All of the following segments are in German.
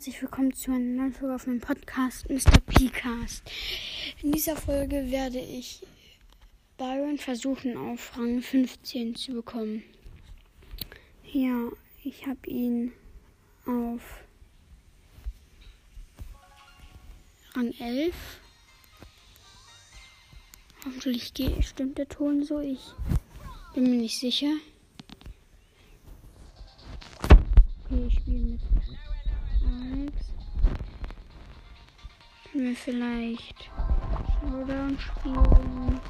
herzlich willkommen zu einer neuen Folge auf meinem Podcast Mr. P-Cast. In dieser Folge werde ich Byron versuchen auf Rang 15 zu bekommen. Ja, ich habe ihn auf Rang 11. Hoffentlich stimmt der Ton so. Ich bin mir nicht sicher. Können wir vielleicht Showdown spielen?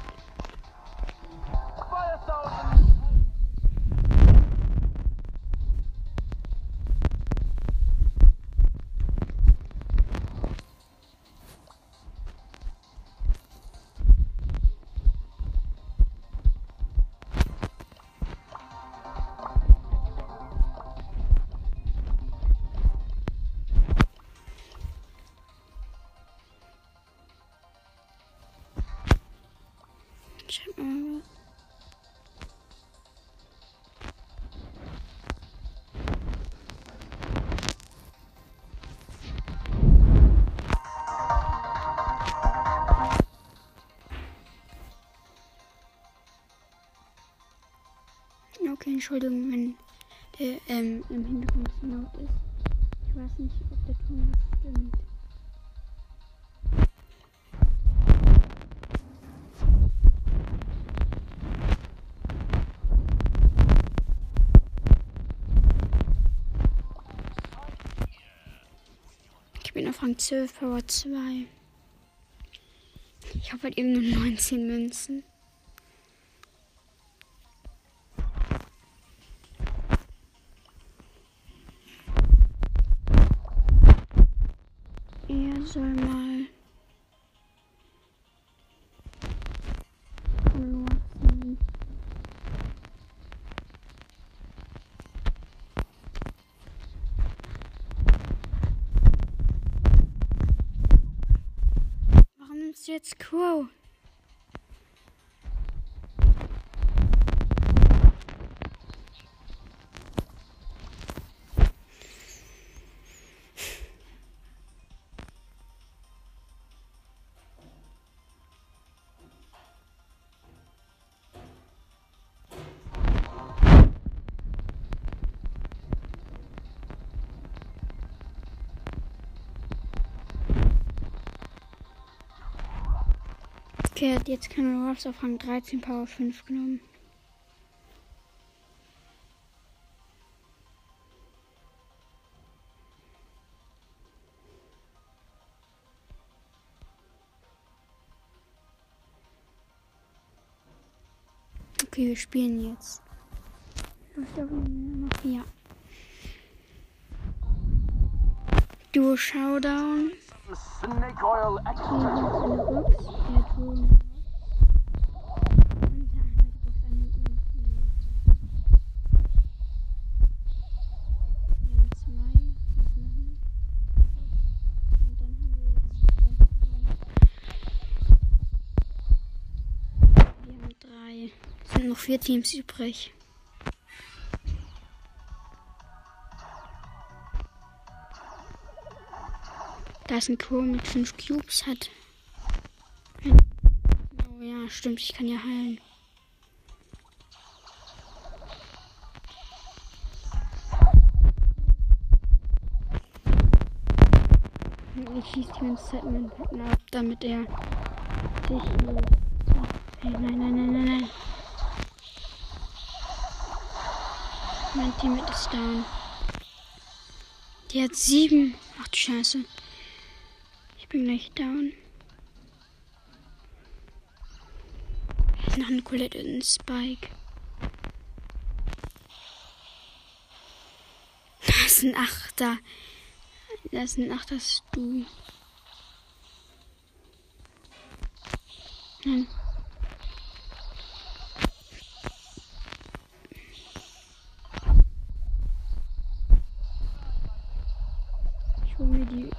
Entschuldigung, wenn der ähm, im Hintergrund zu laut ist. Ich weiß nicht, ob der Ton stimmt. Ich bin auf Rang 12, Power 2. Ich habe halt eben nur 19 Münzen. Warum nimmst Okay, hat jetzt keine Ruffs auf Rang 13, Power 5 genommen. Okay, wir spielen jetzt. Ja. Duo Showdown. Snake oil Hier extra. ist eine Box. Da ist ein Crow mit fünf Cubes, hat. Oh ja, stimmt, ich kann ja heilen. Ich schieße die ganze Zeit meinen Partner ab, damit er sich. Hey, nein, nein, nein, nein, nein. Mein Teammate ist down. Der hat sieben. Ach du Scheiße. Bin gleich down. Noch eine Colette und ein Spike. Das ist ein Achter. Das ist ein Achter Stu. Nein. Ich hole mir die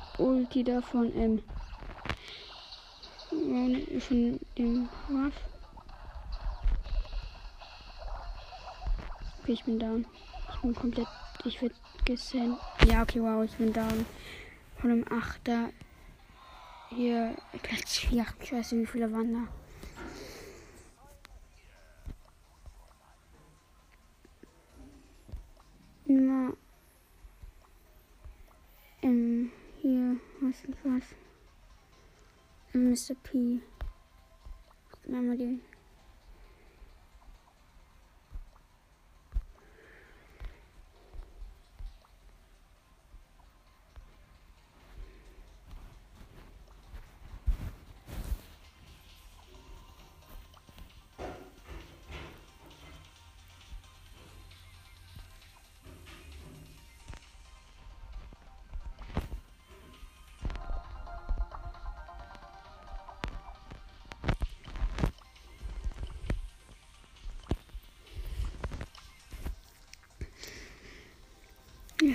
Da von, ähm, von dem Ruff. Okay, ich bin down. Ich bin komplett. Ich werde gesendet. Ja, okay, wow, ich bin down. von einem Achter. Hier Platz 4. Ich weiß nicht, wie viele waren da. Nummer. Ähm, hier, was ist was? Mr. P. Mal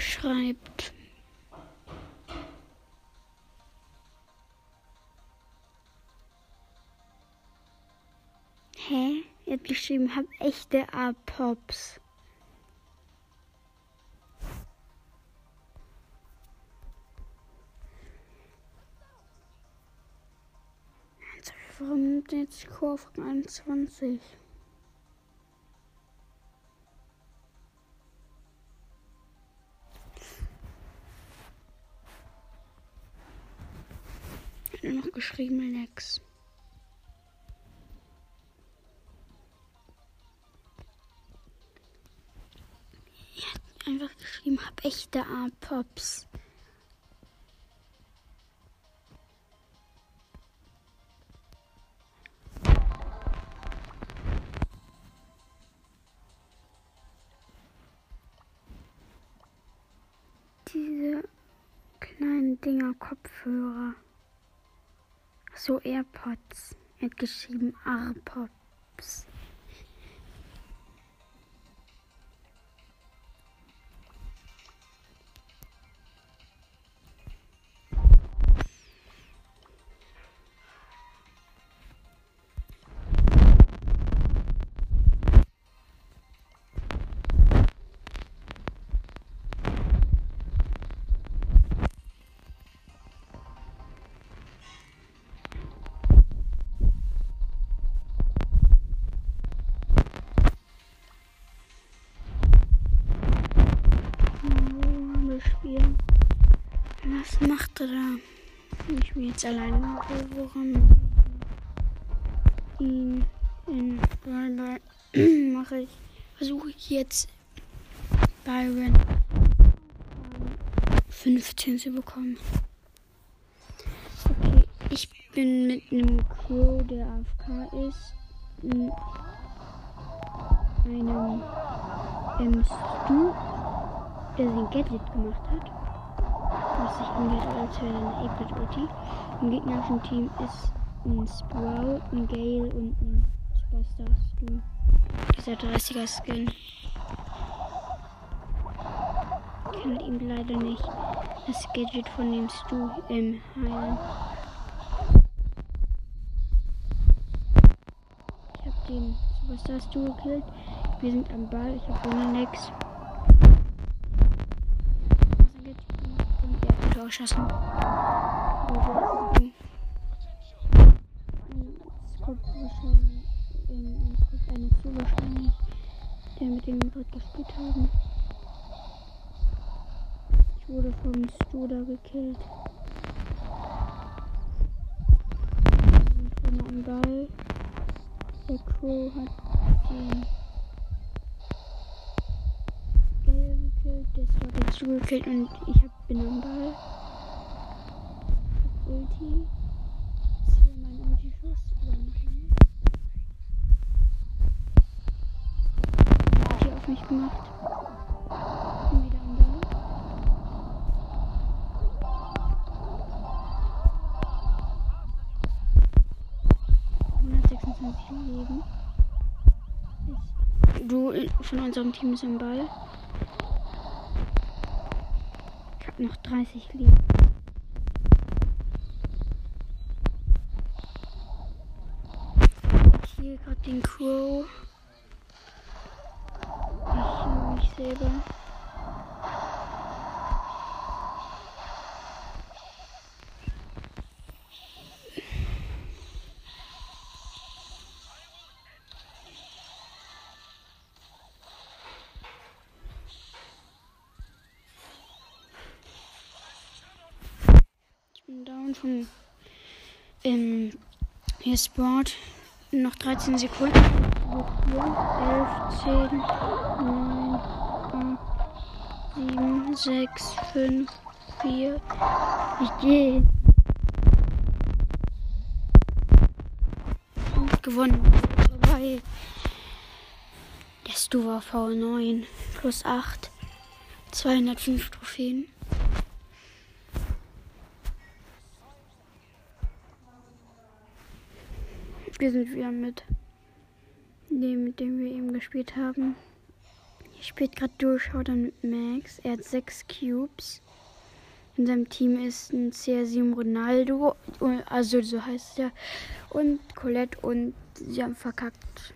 schreibt. Hä? Er hat geschrieben, hab echte A-Pops. Warum nimmt jetzt Kurve 21? Lex. Er hat einfach geschrieben, hab echte A-Pops. Diese kleinen Dinger Kopfhörer. So AirPods. Er hat geschrieben AirPods. Was macht er da? Ich bin jetzt alleine. Woran ihn in Brawlball mache ich. Versuche ich jetzt Byron 15 zu bekommen. Okay, ich bin mit einem Crow, der AFK ist. In einem ähm, Stu, der sein Gadget gemacht hat was sich angeht, als eine 8-Bit-Ulti. Im gegnerischen Team ist ein Sprout, ein Gale und ein Superstar Stu. Dieser 30er Skin. Ich kann ihm leider nicht das Gadget von dem Stu im heilen. Ich habe den Superstar Stu gekillt. Wir sind am Ball. Ich habe ohne Tor geschossen. Der mit dem wir gespielt haben. Ich wurde vom Studer gekillt. Ich bin am Ball. Der Crow hat den Gelb gekillt, der ist dort dazu gekillt und ich hab, bin am Ball. Ulti. Das wäre mein Ulti-Schuss, aber nein. Ulti auf mich gemacht. Bin wieder am Ball. Leben. Du von unserem Team ist am Ball. Ich habe noch 30 Leben. hier gerade den Crow. Ich mich selber. Von ähm, hier Sport. Noch 13 Sekunden. 11, 10, 9, 8, 7, 6, 5, 4. Ich gehe. Und gewonnen. Vorbei. Der Stuva V9 plus 8. 205 Trophäen. Wir sind wieder mit dem, mit dem wir eben gespielt haben. Hier spielt gerade Durchschauder mit Max. Er hat sechs Cubes. In seinem Team ist ein CR7 Ronaldo, also so heißt er, und Colette und sie haben verkackt.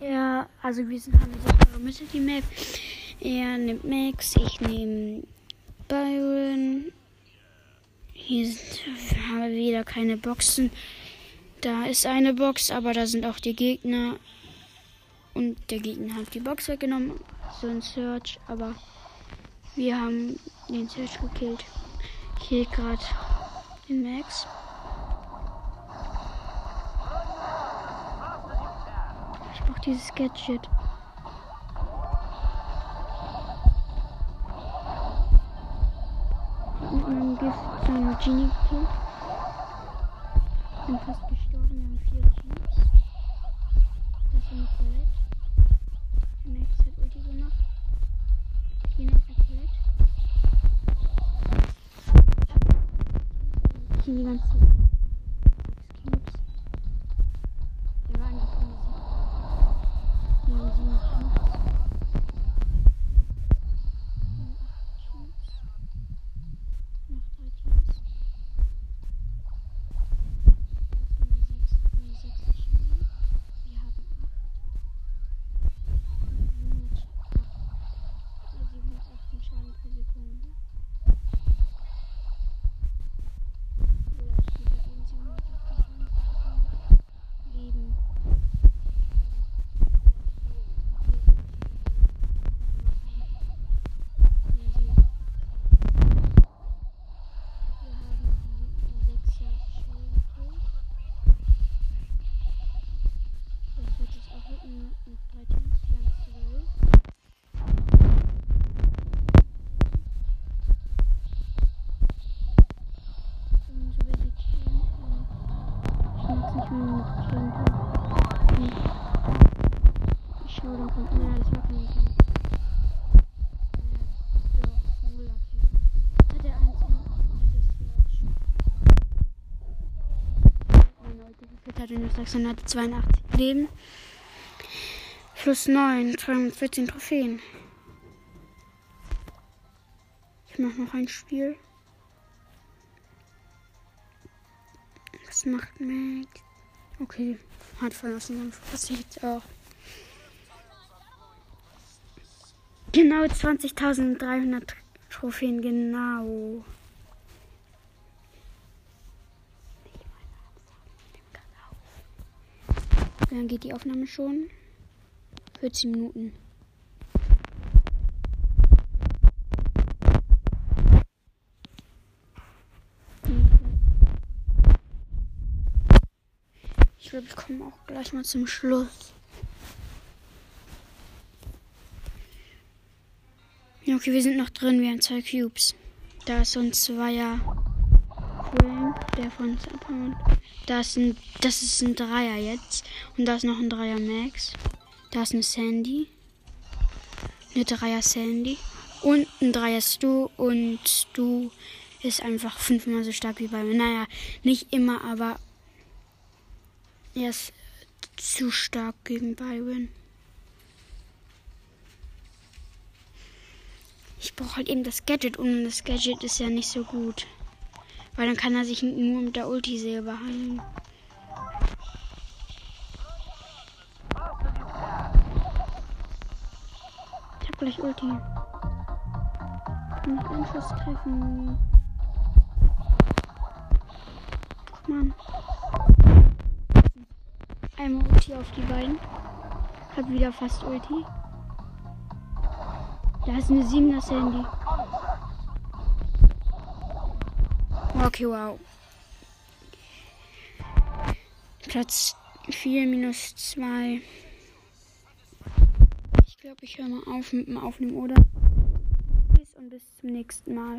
Ja, also wir sind haben sichere Mitte die Map. Er nimmt Max, ich nehme Byron. Hier sind, haben wir wieder keine Boxen. Da ist eine Box, aber da sind auch die Gegner. Und der Gegner hat die Box weggenommen. So ein Search, aber wir haben den Search gekillt. Hier gerade den Max. Ich brauche dieses Gadget. Genie gekillt. Bin fast gestorben, wir haben vier Teams. Das ist eine Colette. Max hat Ulti gemacht. Hier noch eine Colette. Hier die ganze. Cubes. Der war eigentlich easy. Hier haben sieben Cubes. Hier acht Cubes. Noch drei Teams. Das sind die sechs, die sechs Schienen. Wir haben acht. Und 708. Also 718 Schaden pro Sekunde. Oder ich gebe eben 718 Schaden pro Sekunde. Leben. Wir haben die Sechser schnell gekillt. Das wird jetzt auch rücken noch drei Teams. Wir haben zwölf. Und so welche campen. Ich mag nicht mehr mit campen. Hm. Ich schau dann kommt. Naja, das macht nicht. Ja, doch, cooler Camp. Hat der eins und hat das Search. Meine Leute, geführt hatte nur 682 Leben. Plus 9, 214 Trophäen. Ich mach noch ein Spiel. Was macht Max? Okay, hat verlassen, dann passiert auch. Genau 20.300 Trophäen, genau. Lange geht die Aufnahme schon? 14 Minuten. Ich glaube, ich komme auch gleich mal zum Schluss. Ja, okay, wir sind noch drin. Wir haben zwei Cubes. Da ist so ein Zweier. Der von uns abhauen. Da ist ein, das ist ein Dreier jetzt. Und da ist noch ein Dreier Max. Da ist eine Sandy. Eine Dreier Sandy. Und ein Dreier Stu. Und Stu ist einfach fünfmal so stark wie bei mir. Naja, nicht immer, aber er ist zu stark gegen Byron. Ich brauche halt eben das Gadget und das Gadget ist ja nicht so gut. Weil dann kann er sich nur mit der Ulti selber heilen. Ich hab gleich Ulti. Kann ich einen Schuss treffen? Ach man. Einmal Ulti auf die beiden. Hat wieder fast Ulti. Da ist eine 7 das Handy. Okay, wow. Platz 4 minus 2. Ich glaube, ich höre mal auf mit dem Aufnehmen, oder? Bis und bis zum nächsten Mal.